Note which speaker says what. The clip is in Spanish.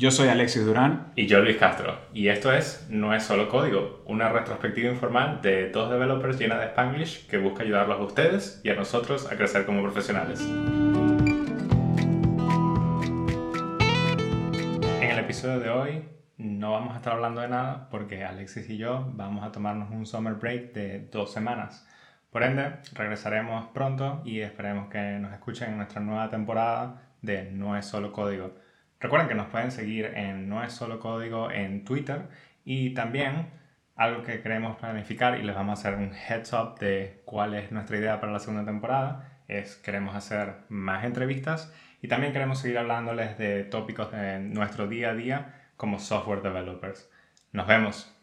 Speaker 1: Yo soy Alexis Durán.
Speaker 2: Y yo Luis Castro. Y esto es No es solo código, una retrospectiva informal de dos developers llena de Spanglish que busca ayudarlos a ustedes y a nosotros a crecer como profesionales. En el episodio de hoy no vamos a estar hablando de nada porque Alexis y yo vamos a tomarnos un summer break de dos semanas. Por ende, regresaremos pronto y esperemos que nos escuchen en nuestra nueva temporada de No es solo código. Recuerden que nos pueden seguir en No es solo código en Twitter y también algo que queremos planificar y les vamos a hacer un heads up de cuál es nuestra idea para la segunda temporada es queremos hacer más entrevistas y también queremos seguir hablándoles de tópicos de nuestro día a día como software developers. Nos vemos.